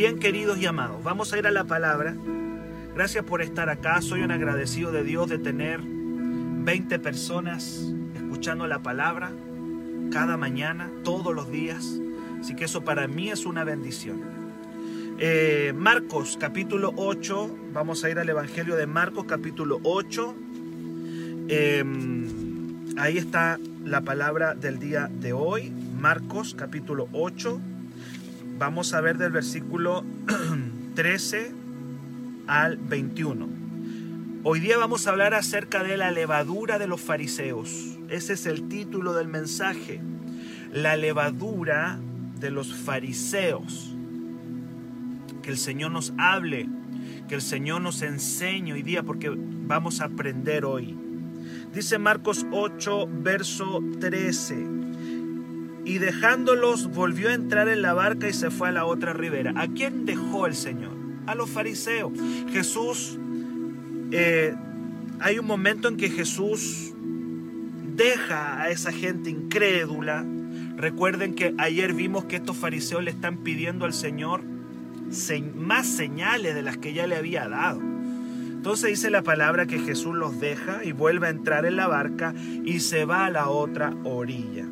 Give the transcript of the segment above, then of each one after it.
Bien queridos y amados, vamos a ir a la palabra. Gracias por estar acá. Soy un agradecido de Dios de tener 20 personas escuchando la palabra cada mañana, todos los días. Así que eso para mí es una bendición. Eh, Marcos capítulo 8, vamos a ir al Evangelio de Marcos capítulo 8. Em, ahí está la palabra del día de hoy, Marcos capítulo 8. Vamos a ver del versículo 13 al 21. Hoy día vamos a hablar acerca de la levadura de los fariseos. Ese es el título del mensaje. La levadura de los fariseos. Que el Señor nos hable, que el Señor nos enseñe hoy día porque vamos a aprender hoy. Dice Marcos 8, verso 13. Y dejándolos volvió a entrar en la barca y se fue a la otra ribera. ¿A quién dejó el Señor? A los fariseos. Jesús, eh, hay un momento en que Jesús deja a esa gente incrédula. Recuerden que ayer vimos que estos fariseos le están pidiendo al Señor más señales de las que ya le había dado. Entonces dice la palabra que Jesús los deja y vuelve a entrar en la barca y se va a la otra orilla.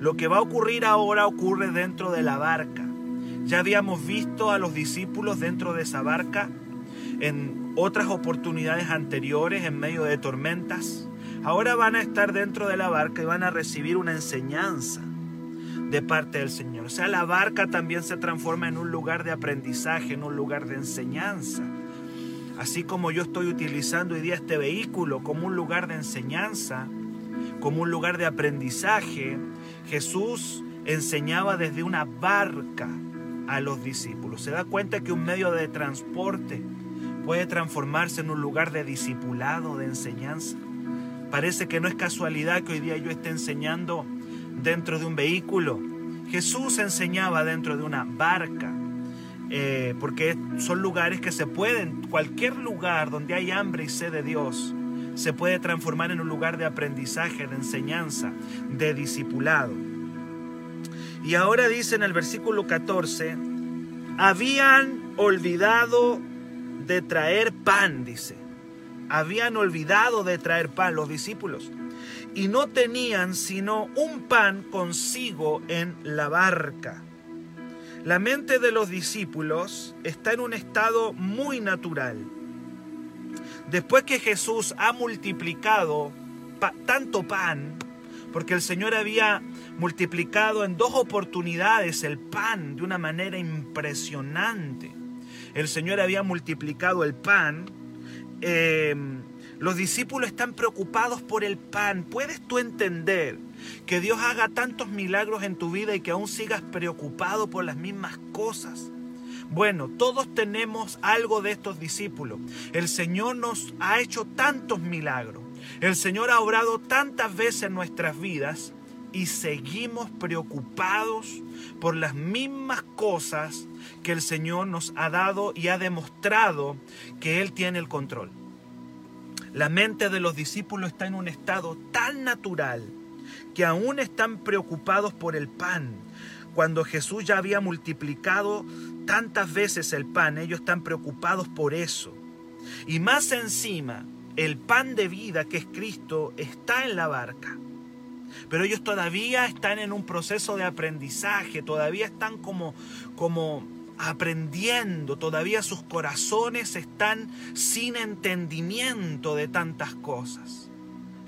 Lo que va a ocurrir ahora ocurre dentro de la barca. Ya habíamos visto a los discípulos dentro de esa barca en otras oportunidades anteriores en medio de tormentas. Ahora van a estar dentro de la barca y van a recibir una enseñanza de parte del Señor. O sea, la barca también se transforma en un lugar de aprendizaje, en un lugar de enseñanza. Así como yo estoy utilizando hoy día este vehículo como un lugar de enseñanza, como un lugar de aprendizaje, Jesús enseñaba desde una barca a los discípulos. Se da cuenta que un medio de transporte puede transformarse en un lugar de discipulado, de enseñanza. Parece que no es casualidad que hoy día yo esté enseñando dentro de un vehículo. Jesús enseñaba dentro de una barca. Eh, porque son lugares que se pueden, cualquier lugar donde hay hambre y sed de Dios, se puede transformar en un lugar de aprendizaje, de enseñanza, de discipulado. Y ahora dice en el versículo 14, habían olvidado de traer pan, dice. Habían olvidado de traer pan los discípulos y no tenían sino un pan consigo en la barca. La mente de los discípulos está en un estado muy natural. Después que Jesús ha multiplicado tanto pan, porque el Señor había multiplicado en dos oportunidades el pan de una manera impresionante. El Señor había multiplicado el pan. Eh, los discípulos están preocupados por el pan. ¿Puedes tú entender que Dios haga tantos milagros en tu vida y que aún sigas preocupado por las mismas cosas? Bueno, todos tenemos algo de estos discípulos. El Señor nos ha hecho tantos milagros. El Señor ha obrado tantas veces en nuestras vidas y seguimos preocupados por las mismas cosas que el Señor nos ha dado y ha demostrado que Él tiene el control. La mente de los discípulos está en un estado tan natural que aún están preocupados por el pan. Cuando Jesús ya había multiplicado tantas veces el pan, ellos están preocupados por eso. Y más encima, el pan de vida que es Cristo está en la barca. Pero ellos todavía están en un proceso de aprendizaje, todavía están como, como aprendiendo, todavía sus corazones están sin entendimiento de tantas cosas.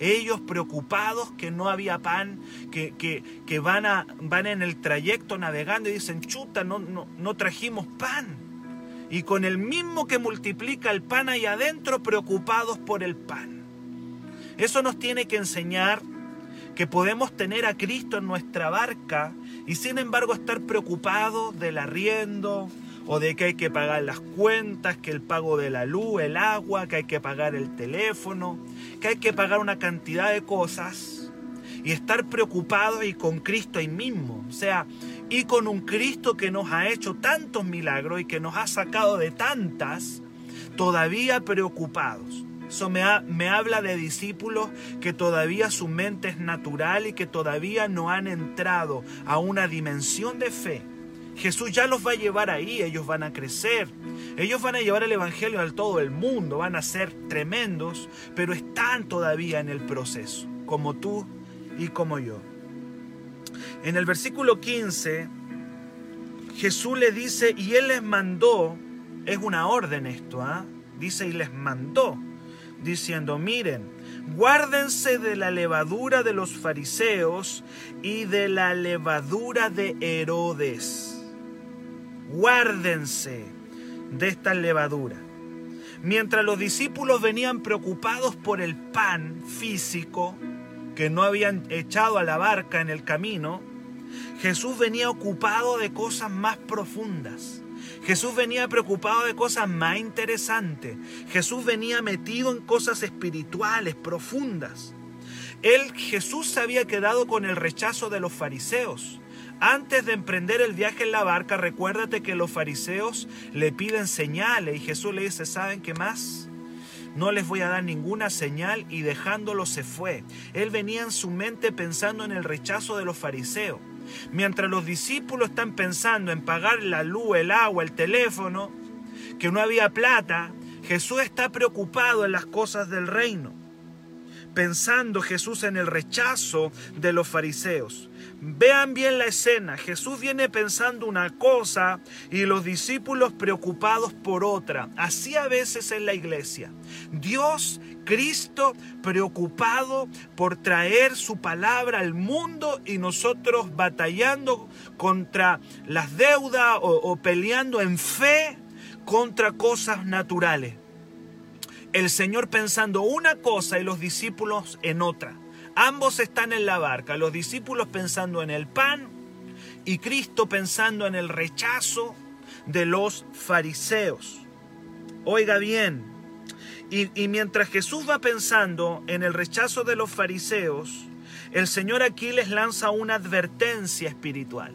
Ellos preocupados que no había pan, que, que, van, a, van en el trayecto navegando y dicen, chuta, no, no, no trajimos pan. Y con el mismo que multiplica el pan ahí adentro, preocupados por el pan. Eso nos tiene que enseñar que podemos tener a Cristo en nuestra barca y sin embargo estar preocupados del arriendo o de que hay que pagar las cuentas, que el pago de la luz, el agua, que hay que pagar el teléfono, que hay que pagar una cantidad de cosas y estar preocupados y con Cristo ahí mismo, o sea, y con un Cristo que nos ha hecho tantos milagros y que nos ha sacado de tantas, todavía preocupados. Eso me, me, habla de discípulos que todavía su mente es natural y que todavía no han entrado a una dimensión de fe Jesús ya los va a llevar ahí, ellos van a crecer, ellos van a llevar el Evangelio a todo el mundo, van a ser tremendos, pero están todavía en el proceso, como tú y como yo. En el versículo 15, Jesús le dice, y Él les mandó, es una orden esto, ¿ah? dice, y les mandó, diciendo, miren, guárdense de la levadura de los fariseos y de la levadura de Herodes. Guárdense de esta levadura. Mientras los discípulos venían preocupados por el pan físico que no habían echado a la barca en el camino, Jesús venía ocupado de cosas más profundas. Jesús venía preocupado de cosas más interesantes. Jesús venía metido en cosas espirituales, profundas. Él, Jesús se había quedado con el rechazo de los fariseos. Antes de emprender el viaje en la barca, recuérdate que los fariseos le piden señales y Jesús le dice, ¿saben qué más? No les voy a dar ninguna señal y dejándolo se fue. Él venía en su mente pensando en el rechazo de los fariseos. Mientras los discípulos están pensando en pagar la luz, el agua, el teléfono, que no había plata, Jesús está preocupado en las cosas del reino. Pensando Jesús en el rechazo de los fariseos. Vean bien la escena. Jesús viene pensando una cosa y los discípulos preocupados por otra. Así a veces en la iglesia. Dios, Cristo, preocupado por traer su palabra al mundo y nosotros batallando contra las deudas o, peleando en fe contra cosas naturales. El Señor pensando una cosa y los discípulos en otra. Ambos están en la barca, los discípulos pensando en el pan y Cristo pensando en el rechazo de los fariseos. Oiga bien, y, mientras Jesús va pensando en el rechazo de los fariseos, el Señor aquí les lanza una advertencia espiritual.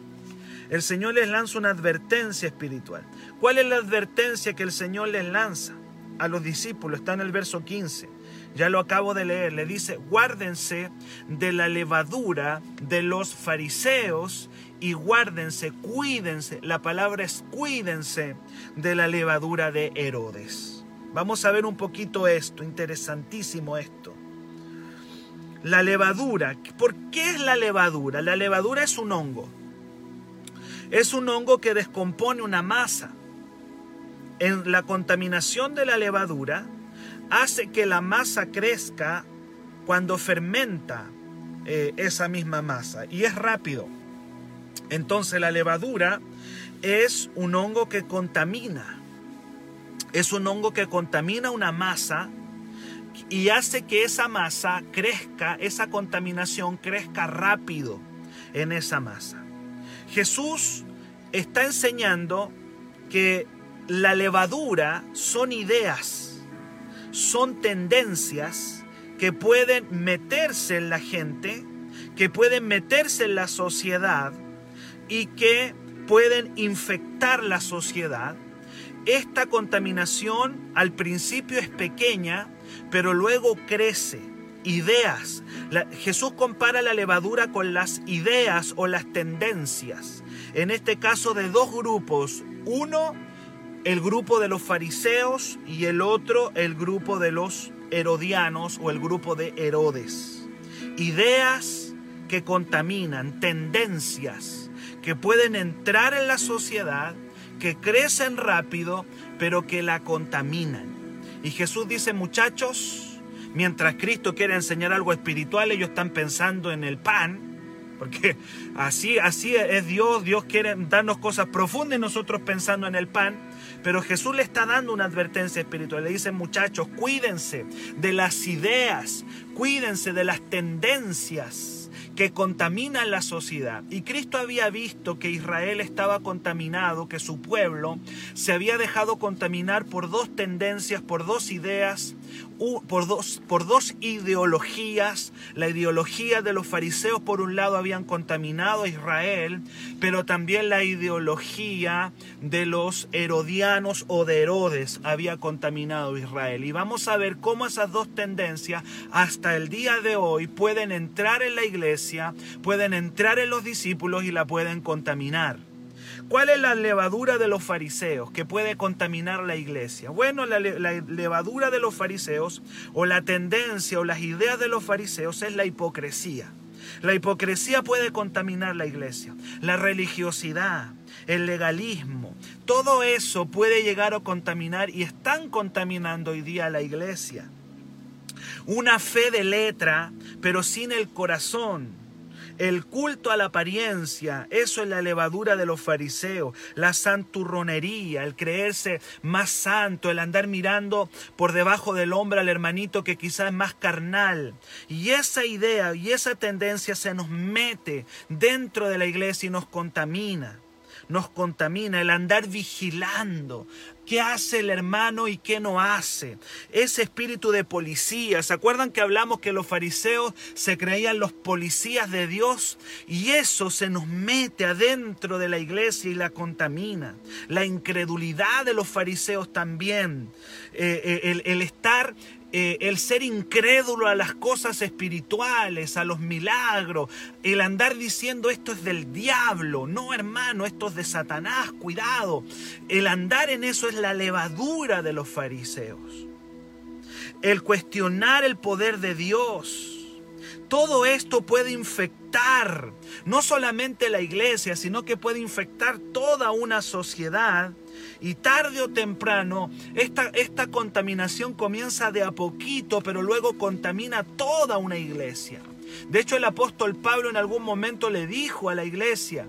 El Señor les lanza una advertencia espiritual. ¿Cuál es la advertencia que el Señor les lanza a los discípulos? Está en el verso 15 ya lo acabo de leer, le dice, guárdense de la levadura de los fariseos y guárdense, cuídense, la palabra es cuídense de la levadura de Herodes. Vamos a ver un poquito esto, interesantísimo esto. La levadura, ¿por qué es la levadura? La levadura es un hongo. Es un hongo que descompone una masa. En la contaminación de la levadura, hace que la masa crezca cuando fermenta eh, esa misma masa y es rápido. Entonces la levadura es un hongo que contamina. Es un hongo que contamina una masa y hace que esa masa crezca, esa contaminación crezca rápido en esa masa. Jesús está enseñando que la levadura son ideas son tendencias que pueden meterse en la gente, que pueden meterse en la sociedad y que pueden infectar la sociedad. Esta contaminación al principio es pequeña, pero luego crece. Ideas. Jesús compara la levadura con las ideas o las tendencias. En este caso de dos grupos. Uno el grupo de los fariseos y el otro el grupo de los herodianos o el grupo de Herodes. Ideas que contaminan, tendencias que pueden entrar en la sociedad, que crecen rápido, pero que la contaminan. Y Jesús dice, muchachos, mientras Cristo quiere enseñar algo espiritual, ellos están pensando en el pan, porque así, así es Dios, Dios quiere darnos cosas profundas y nosotros pensando en el pan. Pero Jesús le está dando una advertencia espiritual. Le dice, muchachos, cuídense de las ideas, cuídense de las tendencias que contaminan la sociedad. Y Cristo había visto que Israel estaba contaminado, que su pueblo se había dejado contaminar por dos tendencias, por dos ideas, por dos, por dos ideologías. La ideología de los fariseos por un lado habían contaminado a Israel, pero también la ideología de los herodianos o de Herodes había contaminado a Israel. Y vamos a ver cómo esas dos tendencias hasta el día de hoy pueden entrar en la iglesia, pueden entrar en los discípulos y la pueden contaminar. ¿Cuál es la levadura de los fariseos que puede contaminar la iglesia? Bueno, la, levadura de los fariseos o la tendencia o las ideas de los fariseos es la hipocresía. La hipocresía puede contaminar la iglesia. La religiosidad, el legalismo, todo eso puede llegar a contaminar y están contaminando hoy día a la iglesia. Una fe de letra, pero sin el corazón el culto a la apariencia, eso es la levadura de los fariseos, la santurronería, el creerse más santo, el andar mirando por debajo del hombro al hermanito que quizás es más carnal. Y esa idea y esa tendencia se nos mete dentro de la iglesia y nos contamina nos contamina, el andar vigilando, qué hace el hermano y qué no hace. Ese espíritu de policía. ¿Se acuerdan que hablamos que los fariseos se creían los policías de Dios? Y eso se nos mete adentro de la iglesia y la contamina. La incredulidad de los fariseos también. Eh, eh, el, el estar eh, el ser incrédulo a las cosas espirituales, a los milagros, el andar diciendo esto es del diablo, no hermano, esto es de Satanás, cuidado. El andar en eso es la levadura de los fariseos. El cuestionar el poder de Dios. Todo esto puede infectar no solamente la iglesia, sino que puede infectar toda una sociedad y tarde o temprano, esta, esta contaminación comienza de a poquito, pero luego contamina toda una iglesia. De hecho, el apóstol Pablo en algún momento le dijo a la iglesia,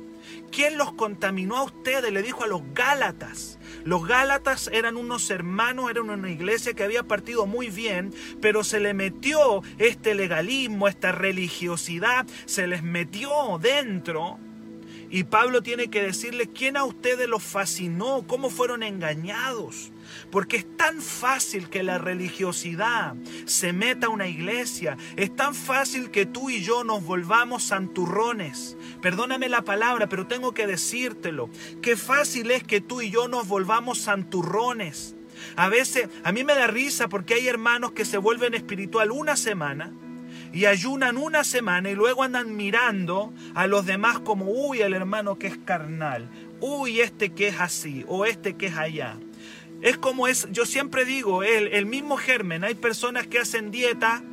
¿quién los contaminó a ustedes? Le dijo a los Gálatas. Los Gálatas eran unos hermanos, eran una iglesia que había partido muy bien, pero se le metió este legalismo, esta religiosidad, se les metió dentro y Pablo tiene que decirle quién a ustedes los fascinó, cómo fueron engañados. Porque es tan fácil que la religiosidad se meta a una iglesia. Es tan fácil que tú y yo nos volvamos santurrones. Perdóname la palabra, pero tengo que decírtelo. Qué fácil es que tú y yo nos volvamos santurrones. A veces, a mí me da risa porque hay hermanos que se vuelven espiritual una semana y ayunan una semana y luego andan mirando a los demás como, uy, el hermano que es carnal, uy, este que es así, o este que es allá. Es como es, yo siempre digo, el, el mismo germen, hay personas que hacen dieta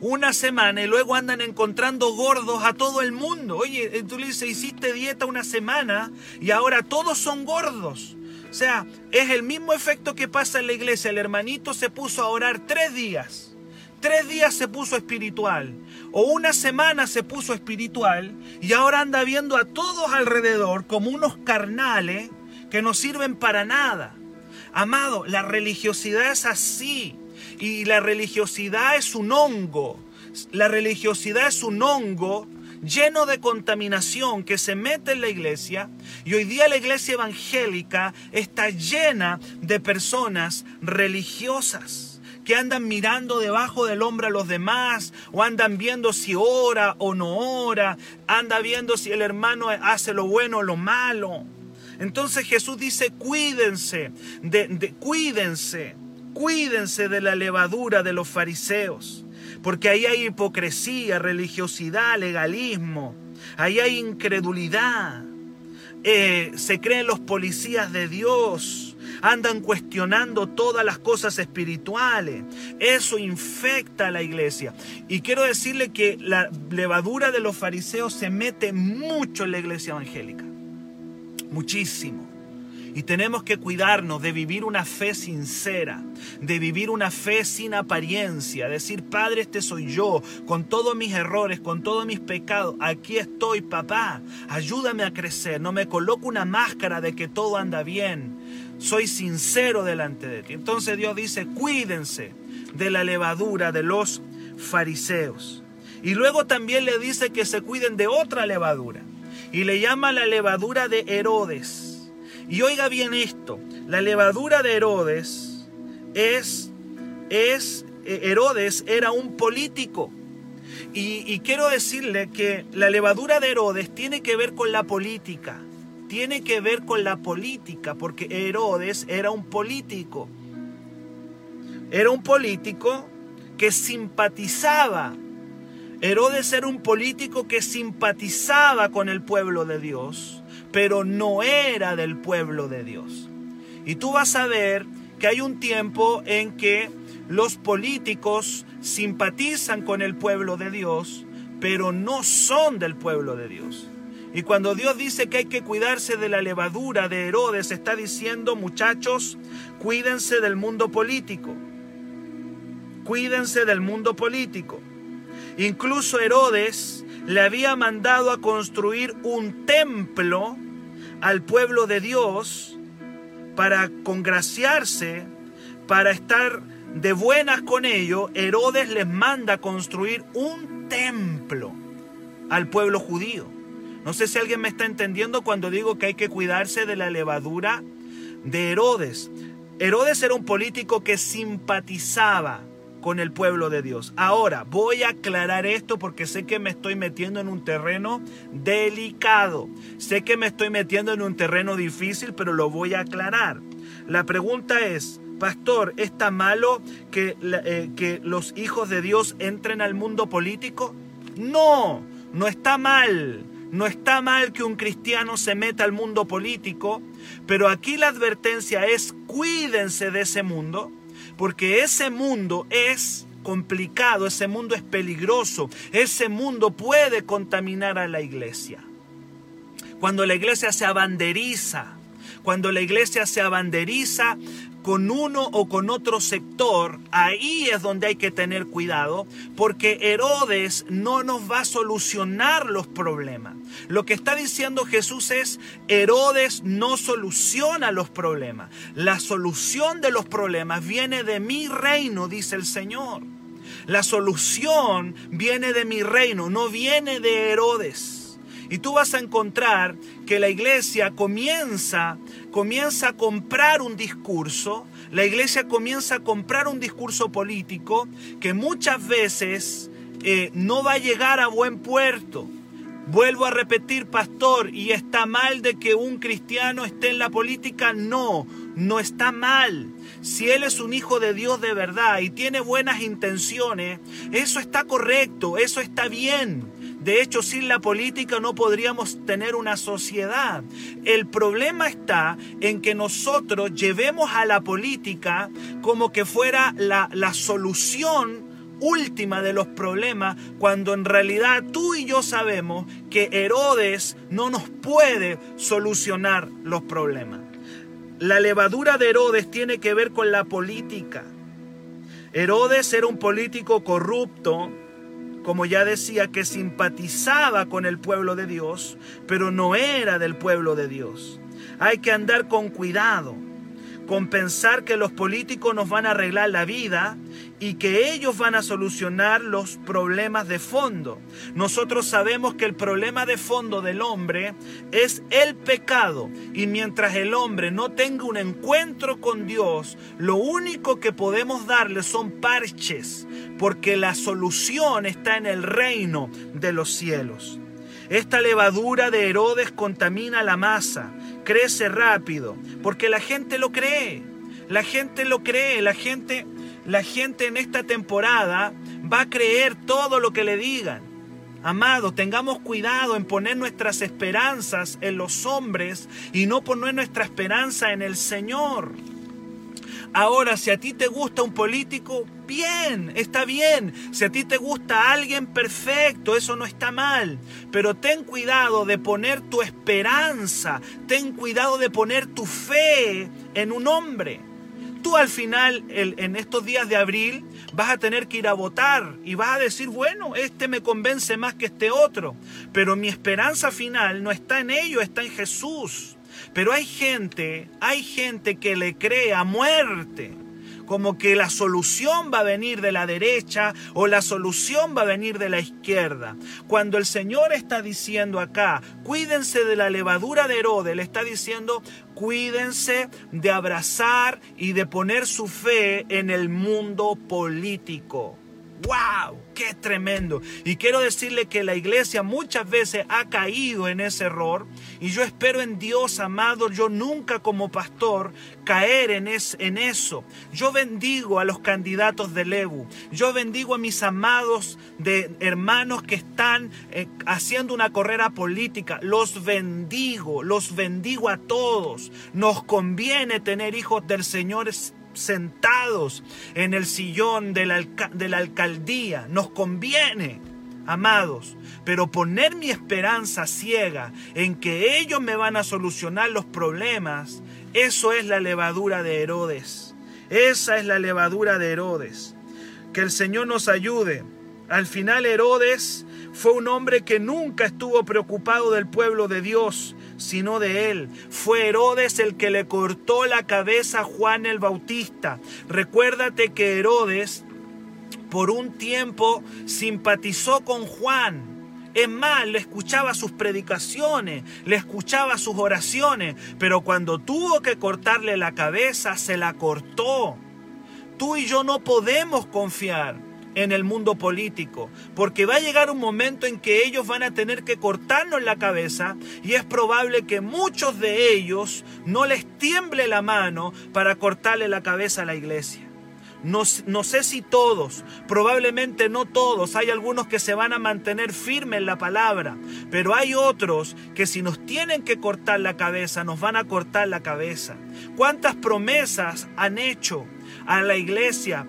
una semana y luego andan encontrando gordos a todo el mundo. Oye, tú le dices, hiciste dieta una semana y ahora todos son gordos. O sea, es el mismo efecto que pasa en la iglesia. El hermanito se puso a orar tres días tres días se puso espiritual o una semana se puso espiritual y ahora anda viendo a todos alrededor como unos carnales que no sirven para nada. Amado, la religiosidad es así y la religiosidad es un hongo. La religiosidad es un hongo lleno de contaminación que se mete en la iglesia y hoy día la iglesia evangélica está llena de personas religiosas que andan mirando debajo del hombro a los demás, o andan viendo si ora o no ora, anda viendo si el hermano hace lo bueno o lo malo. Entonces Jesús dice, cuídense, de, cuídense, cuídense de la levadura de los fariseos, porque ahí hay hipocresía, religiosidad, legalismo, ahí hay incredulidad, eh, se creen los policías de Dios, andan cuestionando todas las cosas espirituales. Eso infecta a la iglesia. Y quiero decirle que la levadura de los fariseos se mete mucho en la iglesia evangélica. Muchísimo. Y tenemos que cuidarnos de vivir una fe sincera, de vivir una fe sin apariencia, decir, Padre, este soy yo, con todos mis errores, con todos mis pecados, aquí estoy, papá, ayúdame a crecer, no me coloco una máscara de que todo anda bien, soy sincero delante de ti. Entonces Dios dice, cuídense de la levadura de los fariseos. Y luego también le dice que se cuiden de otra levadura. Y le llama la levadura de Herodes. Y oiga bien esto, la levadura de Herodes es, es, eh, Herodes era un político. Y, y quiero decirle que la levadura de Herodes tiene que ver con la política tiene que ver con la política, porque Herodes era un político. Era un político que simpatizaba. Herodes era un político que simpatizaba con el pueblo de Dios, pero no era del pueblo de Dios. Y tú vas a ver que hay un tiempo en que los políticos simpatizan con el pueblo de Dios, pero no son del pueblo de Dios. Y cuando Dios dice que hay que cuidarse de la levadura de Herodes, está diciendo, muchachos, cuídense del mundo político. Cuídense del mundo político. Incluso Herodes le había mandado a construir un templo al pueblo de Dios para congraciarse, para estar de buenas con ellos, Herodes les manda a construir un templo al pueblo judío. No sé si alguien me está entendiendo cuando digo que hay que cuidarse de la levadura de Herodes. Herodes era un político que simpatizaba con el pueblo de Dios. Ahora, voy a aclarar esto porque sé que me estoy metiendo en un terreno delicado. Sé que me estoy metiendo en un terreno difícil, pero lo voy a aclarar. La pregunta es, Pastor, ¿está malo que, eh, que los hijos de Dios entren al mundo político? No, no está mal. No está mal que un cristiano se meta al mundo político, pero aquí la advertencia es cuídense de ese mundo, porque ese mundo es complicado, ese mundo es peligroso, ese mundo puede contaminar a la iglesia. Cuando la iglesia se abanderiza, cuando la iglesia se abanderiza con uno o con otro sector, ahí es donde hay que tener cuidado, porque Herodes no nos va a solucionar los problemas. Lo que está diciendo Jesús es, Herodes no soluciona los problemas. La solución de los problemas viene de mi reino, dice el Señor. La solución viene de mi reino, no viene de Herodes. Y tú vas a encontrar que la iglesia comienza comienza a comprar un discurso, la iglesia comienza a comprar un discurso político que muchas veces eh, no va a llegar a buen puerto. Vuelvo a repetir, pastor, ¿y está mal de que un cristiano esté en la política? No, no está mal. Si él es un hijo de Dios de verdad y tiene buenas intenciones, eso está correcto, eso está bien. De hecho, sin la política no podríamos tener una sociedad. El problema está en que nosotros llevemos a la política como que fuera la, la solución última de los problemas, cuando en realidad tú y yo sabemos que Herodes no nos puede solucionar los problemas. La levadura de Herodes tiene que ver con la política. Herodes era un político corrupto como ya decía, que simpatizaba con el pueblo de Dios, pero no era del pueblo de Dios. Hay que andar con cuidado con pensar que los políticos nos van a arreglar la vida y que ellos van a solucionar los problemas de fondo. Nosotros sabemos que el problema de fondo del hombre es el pecado y mientras el hombre no tenga un encuentro con Dios, lo único que podemos darle son parches, porque la solución está en el reino de los cielos. Esta levadura de Herodes contamina la masa, crece rápido, porque la gente lo cree. La gente lo cree, la gente, la gente en esta temporada va a creer todo lo que le digan. Amados, tengamos cuidado en poner nuestras esperanzas en los hombres y no poner nuestra esperanza en el Señor. Ahora, si a ti te gusta un político, bien, está bien. Si a ti te gusta alguien, perfecto, eso no está mal. Pero ten cuidado de poner tu esperanza, ten cuidado de poner tu fe en un hombre. Tú al final, en estos días de abril, vas a tener que ir a votar y vas a decir, bueno, este me convence más que este otro. Pero mi esperanza final no está en ello, está en Jesús. Pero hay gente, hay gente que le cree a muerte como que la solución va a venir de la derecha o la solución va a venir de la izquierda. Cuando el Señor está diciendo acá, cuídense de la levadura de Herodes, le está diciendo, cuídense de abrazar y de poner su fe en el mundo político. ¡Wow! ¡Qué tremendo! Y quiero decirle que la iglesia muchas veces ha caído en ese error y yo espero en Dios, amado, yo nunca como pastor caer en, en eso. Yo bendigo a los candidatos de Lebu. Yo bendigo a mis amados de hermanos que están eh, haciendo una carrera política. Los bendigo, los bendigo a todos. Nos conviene tener hijos del Señor sentados en el sillón de la, alcaldía. Nos conviene, amados, pero poner mi esperanza ciega en que ellos me van a solucionar los problemas, eso es la levadura de Herodes. Esa es la levadura de Herodes. Que el Señor nos ayude. Al final Herodes fue un hombre que nunca estuvo preocupado del pueblo de Dios, sino de él. Fue Herodes el que le cortó la cabeza a Juan el Bautista. Recuérdate que Herodes por un tiempo simpatizó con Juan. Es más, le escuchaba sus predicaciones, le escuchaba sus oraciones, pero cuando tuvo que cortarle la cabeza, se la cortó. Tú y yo no podemos confiar en el mundo político, porque va a llegar un momento en que ellos van a tener que cortarnos la cabeza y es probable que muchos de ellos no les tiemble la mano para cortarle la cabeza a la iglesia. No, no, sé si todos, probablemente no todos, hay algunos que se van a mantener firmes en la palabra, pero hay otros que si nos tienen que cortar la cabeza, nos van a cortar la cabeza. ¿Cuántas promesas han hecho a la iglesia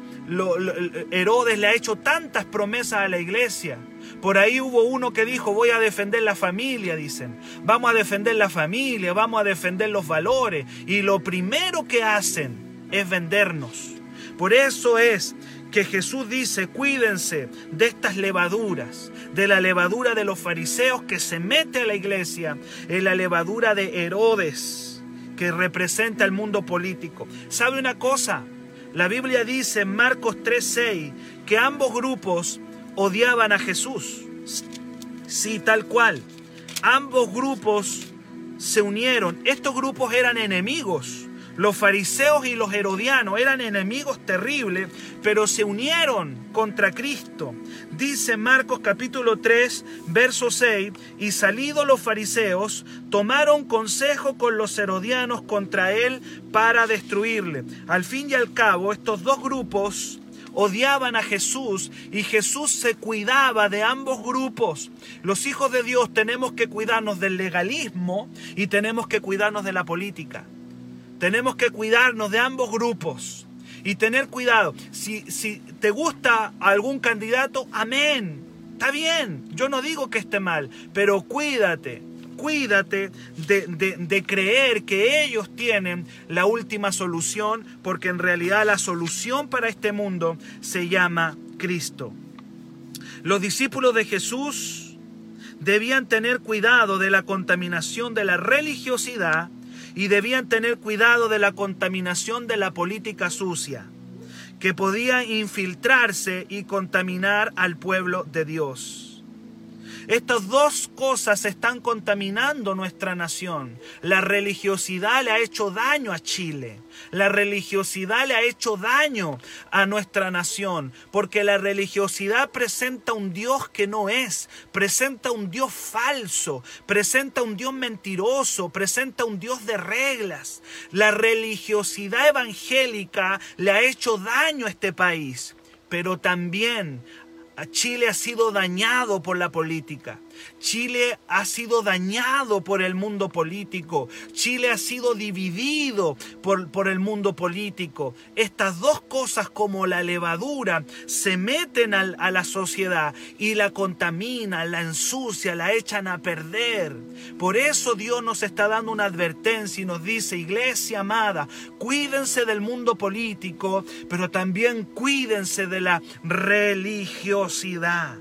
Herodes le ha hecho tantas promesas a la iglesia. Por ahí hubo uno que dijo, voy a defender la familia, dicen. Vamos a defender la familia, vamos a defender los valores. Y lo primero que hacen es vendernos. Por eso es que Jesús dice, cuídense de estas levaduras, de la levadura de los fariseos que se mete a la iglesia, en la levadura de Herodes, que representa el mundo político. ¿Sabe una cosa? La Biblia dice en Marcos 3:6 que ambos grupos odiaban a Jesús. Sí, tal cual. Ambos grupos se unieron. Estos grupos eran enemigos. Los fariseos y los herodianos eran enemigos terribles, pero se unieron contra Cristo. Dice Marcos capítulo 3, verso 6, y salidos los fariseos, tomaron consejo con los herodianos contra él para destruirle. Al fin y al cabo, estos dos grupos odiaban a Jesús y Jesús se cuidaba de ambos grupos. Los hijos de Dios tenemos que cuidarnos del legalismo y tenemos que cuidarnos de la política. Tenemos que cuidarnos de ambos grupos y tener cuidado. Si, si te gusta algún candidato, amén. Está bien, yo no digo que esté mal, pero cuídate, cuídate de, de, creer que ellos tienen la última solución, porque en realidad la solución para este mundo se llama Cristo. Los discípulos de Jesús debían tener cuidado de la contaminación de la religiosidad y debían tener cuidado de la contaminación de la política sucia, que podía infiltrarse y contaminar al pueblo de Dios. Estas dos cosas están contaminando nuestra nación. La religiosidad le ha hecho daño a Chile. La religiosidad le ha hecho daño a nuestra nación, porque la religiosidad presenta un Dios que no es, presenta un Dios falso, presenta un Dios mentiroso, presenta un Dios de reglas. La religiosidad evangélica le ha hecho daño a este país, pero también Chile ha sido dañado por la política. Chile ha sido dañado por el mundo político. Chile ha sido dividido por, por, el mundo político. Estas dos cosas como la levadura se meten a la sociedad y la contaminan, la ensucian, la echan a perder. Por eso Dios nos está dando una advertencia y nos dice, iglesia amada, cuídense del mundo político, pero también cuídense de la religiosidad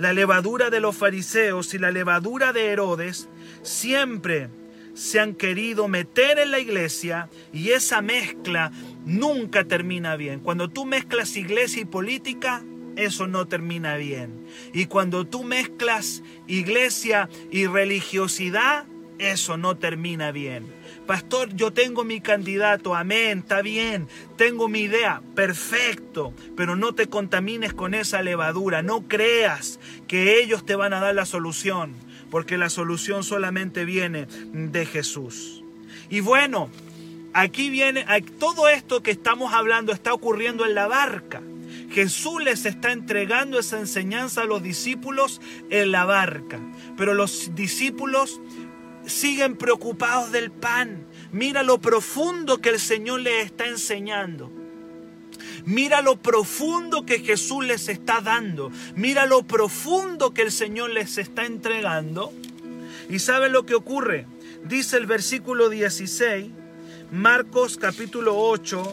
la levadura de los fariseos y la levadura de Herodes siempre se han querido meter en la iglesia y esa mezcla nunca termina bien. Cuando tú mezclas iglesia y política, eso no termina bien. Y cuando tú mezclas iglesia y religiosidad, eso no termina bien. Pastor, yo tengo mi candidato, amén, está bien, tengo mi idea, perfecto, pero no te contamines con esa levadura, no creas que ellos te van a dar la solución, porque la solución solamente viene de Jesús. Y bueno, aquí viene, todo esto que estamos hablando está ocurriendo en la barca. Jesús les está entregando esa enseñanza a los discípulos en la barca, pero los discípulos siguen preocupados del pan. Mira lo profundo que el Señor les está enseñando. Mira lo profundo que Jesús les está dando. Mira lo profundo que el Señor les está entregando. ¿Y sabe lo que ocurre? Dice el versículo 16, Marcos capítulo 8,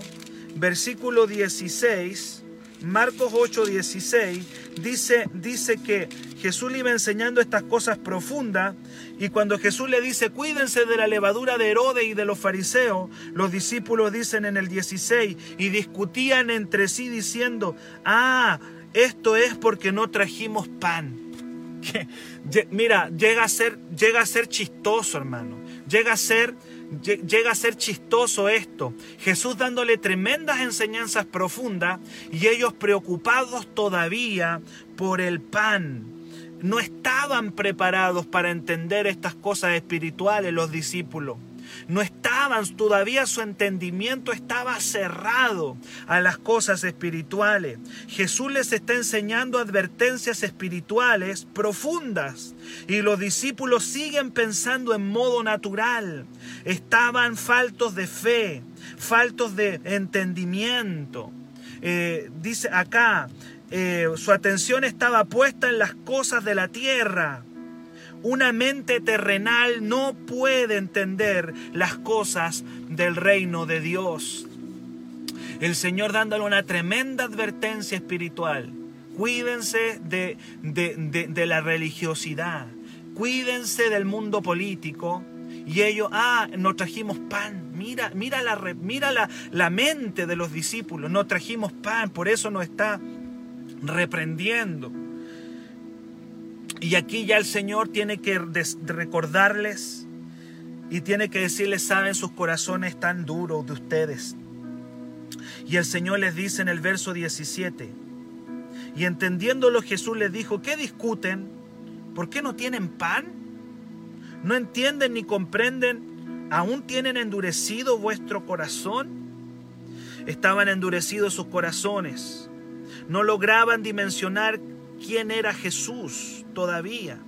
versículo 16. Marcos 8, 16 dice, dice que Jesús le iba enseñando estas cosas profundas y cuando Jesús le dice, cuídense de la levadura de Herodes y de los fariseos, los discípulos dicen en el 16 y discutían entre sí diciendo, ah, esto es porque no trajimos pan. Mira, llega a ser, llega a ser chistoso, hermano. Llega a ser llega a ser chistoso esto. Jesús dándole tremendas enseñanzas profundas y ellos preocupados todavía por el pan. No estaban preparados para entender estas cosas espirituales los discípulos. No estaban, todavía su entendimiento estaba cerrado a las cosas espirituales. Jesús les está enseñando advertencias espirituales profundas y los discípulos siguen pensando en modo natural. Estaban faltos de fe, faltos de entendimiento. Eh, dice acá, eh, su atención estaba puesta en las cosas de la tierra. Una mente terrenal no puede entender las cosas del reino de Dios. El Señor dándole una tremenda advertencia espiritual. Cuídense de, de, la religiosidad. Cuídense del mundo político. Y ellos, ah, no trajimos pan. Mira, mira, la, mira la, la mente de los discípulos. No trajimos pan, por eso nos está reprendiendo. Y aquí ya el Señor tiene que recordarles y tiene que decirles, saben, sus corazones tan duros de ustedes. Y el Señor les dice en el verso 17, y entendiéndolo Jesús les dijo, ¿qué discuten? ¿Por qué no tienen pan? ¿No entienden ni comprenden? ¿Aún tienen endurecido vuestro corazón? Estaban endurecidos sus corazones. No lograban dimensionar quién era Jesús todavía.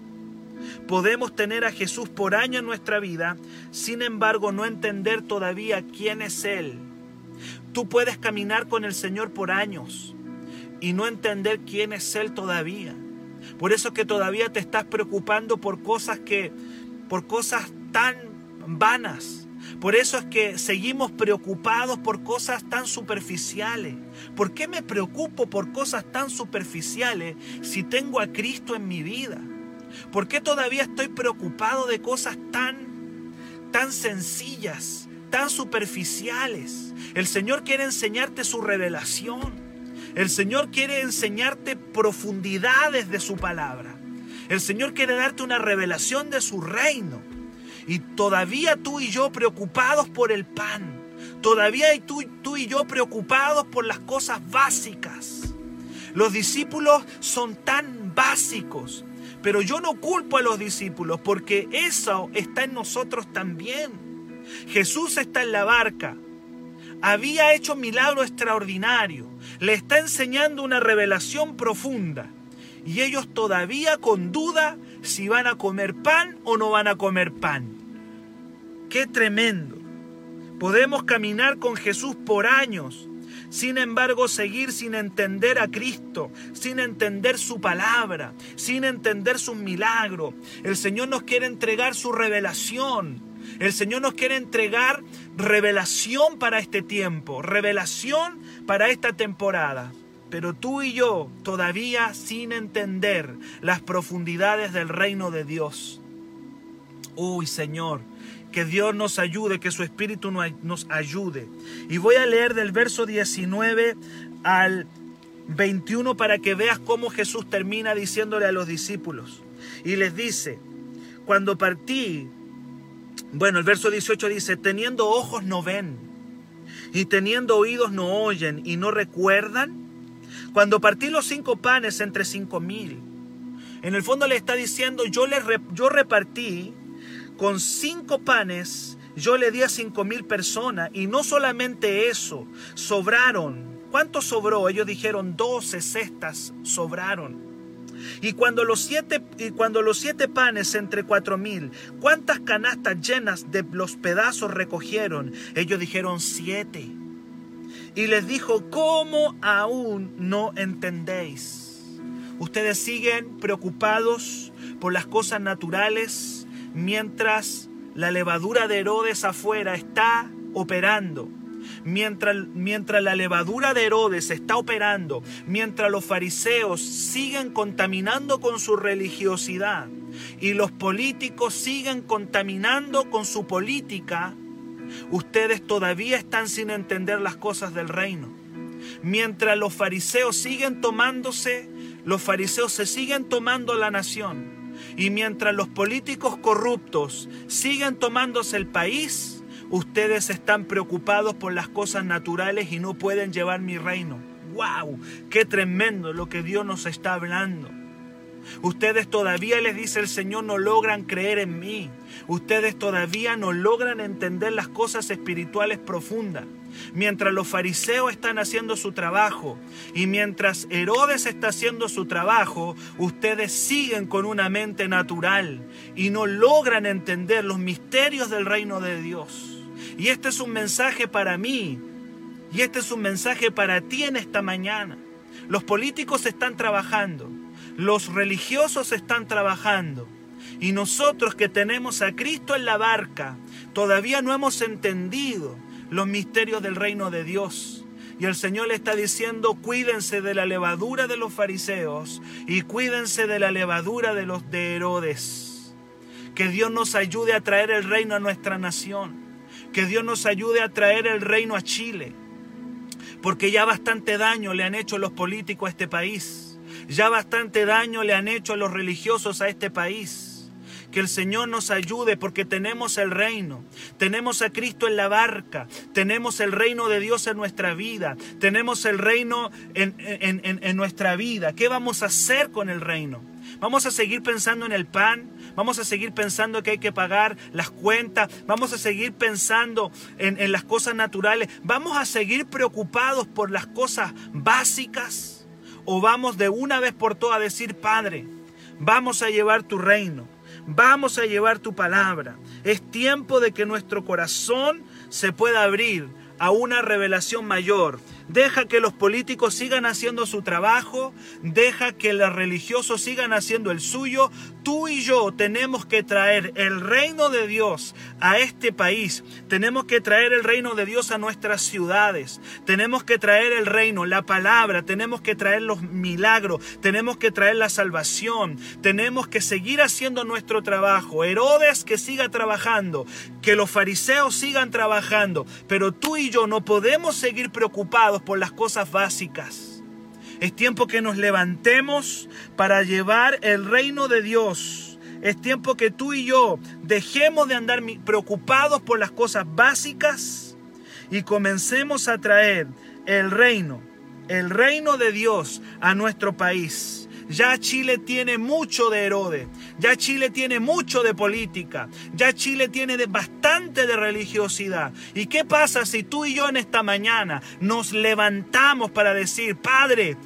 Podemos tener a Jesús por año en nuestra vida, sin embargo no entender todavía quién es Él. Tú puedes caminar con el Señor por años y no entender quién es Él todavía. Por eso que todavía te estás preocupando por cosas que, por cosas tan vanas, por eso es que seguimos preocupados por cosas tan superficiales. ¿Por qué me preocupo por cosas tan superficiales si tengo a Cristo en mi vida? ¿Por qué todavía estoy preocupado de cosas tan tan sencillas, tan superficiales? El Señor quiere enseñarte su revelación. El Señor quiere enseñarte profundidades de su palabra. El Señor quiere darte una revelación de su reino. Y todavía tú y yo preocupados por el pan. Todavía tú, tú y yo preocupados por las cosas básicas. Los discípulos son tan básicos. Pero yo no culpo a los discípulos porque eso está en nosotros también. Jesús está en la barca. Había hecho milagro extraordinario. Le está enseñando una revelación profunda. Y ellos todavía con duda si van a comer pan o no van a comer pan. Qué tremendo. Podemos caminar con Jesús por años, sin embargo seguir sin entender a Cristo, sin entender su palabra, sin entender sus milagros. El Señor nos quiere entregar su revelación. El Señor nos quiere entregar revelación para este tiempo, revelación para esta temporada. Pero tú y yo todavía sin entender las profundidades del reino de Dios. Uy, Señor, que Dios nos ayude, que su Espíritu nos ayude. Y voy a leer del verso 19 al 21 para que veas cómo Jesús termina diciéndole a los discípulos. Y les dice, cuando partí, Bueno, el verso 18 dice, teniendo ojos no ven, y teniendo oídos no oyen, y no recuerdan. Cuando partí los cinco panes entre cinco mil, en el fondo le está diciendo, yo, le, yo repartí con cinco panes, yo le di a cinco mil personas, y no solamente eso, sobraron. ¿Cuánto sobró? Ellos dijeron, doce cestas sobraron. Y cuando los siete, y cuando los siete panes entre cuatro mil, ¿cuántas canastas llenas de los pedazos recogieron? Ellos dijeron siete. Y les dijo, ¿cómo aún no entendéis? Ustedes siguen preocupados por las cosas naturales mientras la levadura de Herodes afuera está operando mientras, mientras la levadura de Herodes está operando, mientras los fariseos siguen contaminando con su religiosidad y los políticos siguen contaminando con su política, ustedes todavía están sin entender las cosas del reino. Mientras los fariseos siguen tomándose, los fariseos se siguen tomando la nación. Y mientras los políticos corruptos siguen tomándose el país, Ustedes están preocupados por las cosas naturales y no pueden llevar mi reino. ¡Wow! ¡Qué tremendo lo que Dios nos está hablando! Ustedes todavía les dice el Señor no logran creer en mí. Ustedes todavía no logran entender las cosas espirituales profundas. Mientras los fariseos están haciendo su trabajo y mientras Herodes está haciendo su trabajo, ustedes siguen con una mente natural y no logran entender los misterios del reino de Dios. Y este es un mensaje para mí. Y este es un mensaje para ti en esta mañana. Los políticos están trabajando. Los religiosos están trabajando. Y nosotros que tenemos a Cristo en la barca, todavía no hemos entendido los misterios del reino de Dios. Y el Señor le está diciendo, cuídense de la levadura de los fariseos y cuídense de la levadura de los de Herodes. Que Dios nos ayude a traer el reino a nuestra nación. Que Dios nos ayude a traer el reino a Chile. Porque ya bastante daño le han hecho los políticos a este país. Ya bastante daño le han hecho a los religiosos a este país. Que el Señor nos ayude porque tenemos el reino, tenemos a Cristo en la barca, tenemos el reino de Dios en nuestra vida, tenemos el reino en, en, nuestra vida. ¿Qué vamos a hacer con el reino? ¿Vamos a seguir pensando en el pan? Vamos a seguir pensando que hay que pagar las cuentas. Vamos a seguir pensando en, las cosas naturales. Vamos a seguir preocupados por las cosas básicas. O vamos de una vez por todas a decir, Padre, vamos a llevar tu reino. Vamos a llevar tu palabra. Es tiempo de que nuestro corazón se pueda abrir a una revelación mayor deja que los políticos sigan haciendo su trabajo, deja que los religiosos sigan haciendo el suyo. Tú y yo tenemos que traer el reino de Dios a este país, tenemos que traer el reino de Dios a nuestras ciudades, tenemos que traer el reino, la palabra, tenemos que traer los milagros, tenemos que traer la salvación, tenemos que seguir haciendo nuestro trabajo. Herodes que siga trabajando, que los fariseos sigan trabajando, pero tú y yo no podemos seguir preocupados por las cosas básicas. Es tiempo que nos levantemos para llevar el reino de Dios. Es tiempo que tú y yo dejemos de andar preocupados por las cosas básicas y comencemos a traer el reino, el reino de Dios a nuestro país. Ya Chile tiene mucho de Herodes, ya Chile tiene mucho de política, ya Chile tiene de bastante de religiosidad. ¿Y qué pasa si tú y yo en esta mañana nos levantamos para decir, Padre,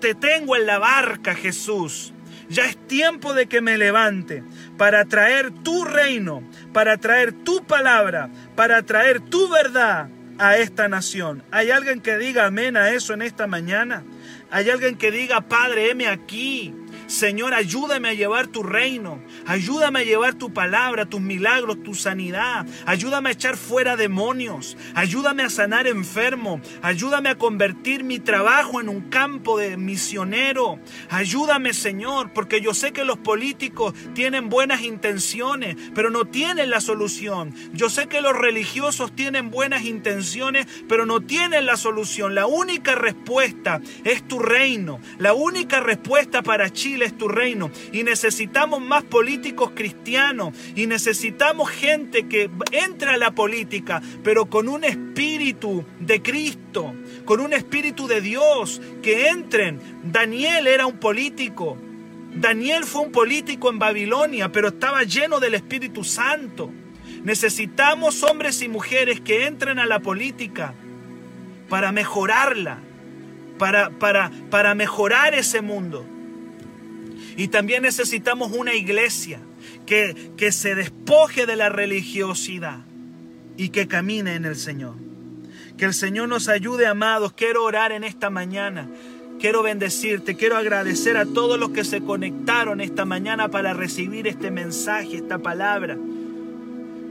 te tengo en la barca Jesús? Ya es tiempo de que me levante para traer tu reino, para traer tu palabra, para traer tu verdad a esta nación. ¿Hay alguien que diga amén a eso en esta mañana? Hay alguien que diga, Padre, heme aquí. Señor, ayúdame a llevar tu reino. Ayúdame a llevar tu palabra, tus milagros, tu sanidad. Ayúdame a echar fuera demonios. Ayúdame a sanar enfermo. Ayúdame a convertir mi trabajo en un campo de misionero. Ayúdame, Señor, porque yo sé que los políticos tienen buenas intenciones, pero no tienen la solución. Yo sé que los religiosos tienen buenas intenciones, pero no tienen la solución. La única respuesta es es tu reino. La única respuesta para Chile es tu reino. Y necesitamos más políticos cristianos. Y necesitamos gente que entre a la política, pero con un espíritu de Cristo, con un espíritu de Dios, que entren. Daniel era un político. Daniel fue un político en Babilonia, pero estaba lleno del Espíritu Santo. Necesitamos hombres y mujeres que entren a la política para mejorarla, para, para, para mejorar ese mundo. Y también necesitamos una iglesia que, que se despoje de la religiosidad y que camine en el Señor. Que el Señor nos ayude, amados. Quiero orar en esta mañana. Quiero bendecirte, quiero agradecer a todos los que se conectaron esta mañana para recibir este mensaje, esta palabra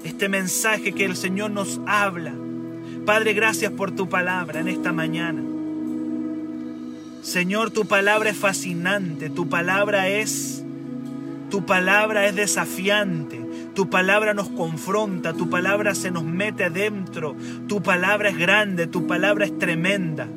este mensaje que el Señor nos habla. Padre, gracias por tu palabra en esta mañana. Señor, tu palabra es fascinante, tu palabra es tu palabra es desafiante, tu palabra nos confronta, tu palabra se nos mete adentro, tu palabra es grande, tu palabra es tremenda.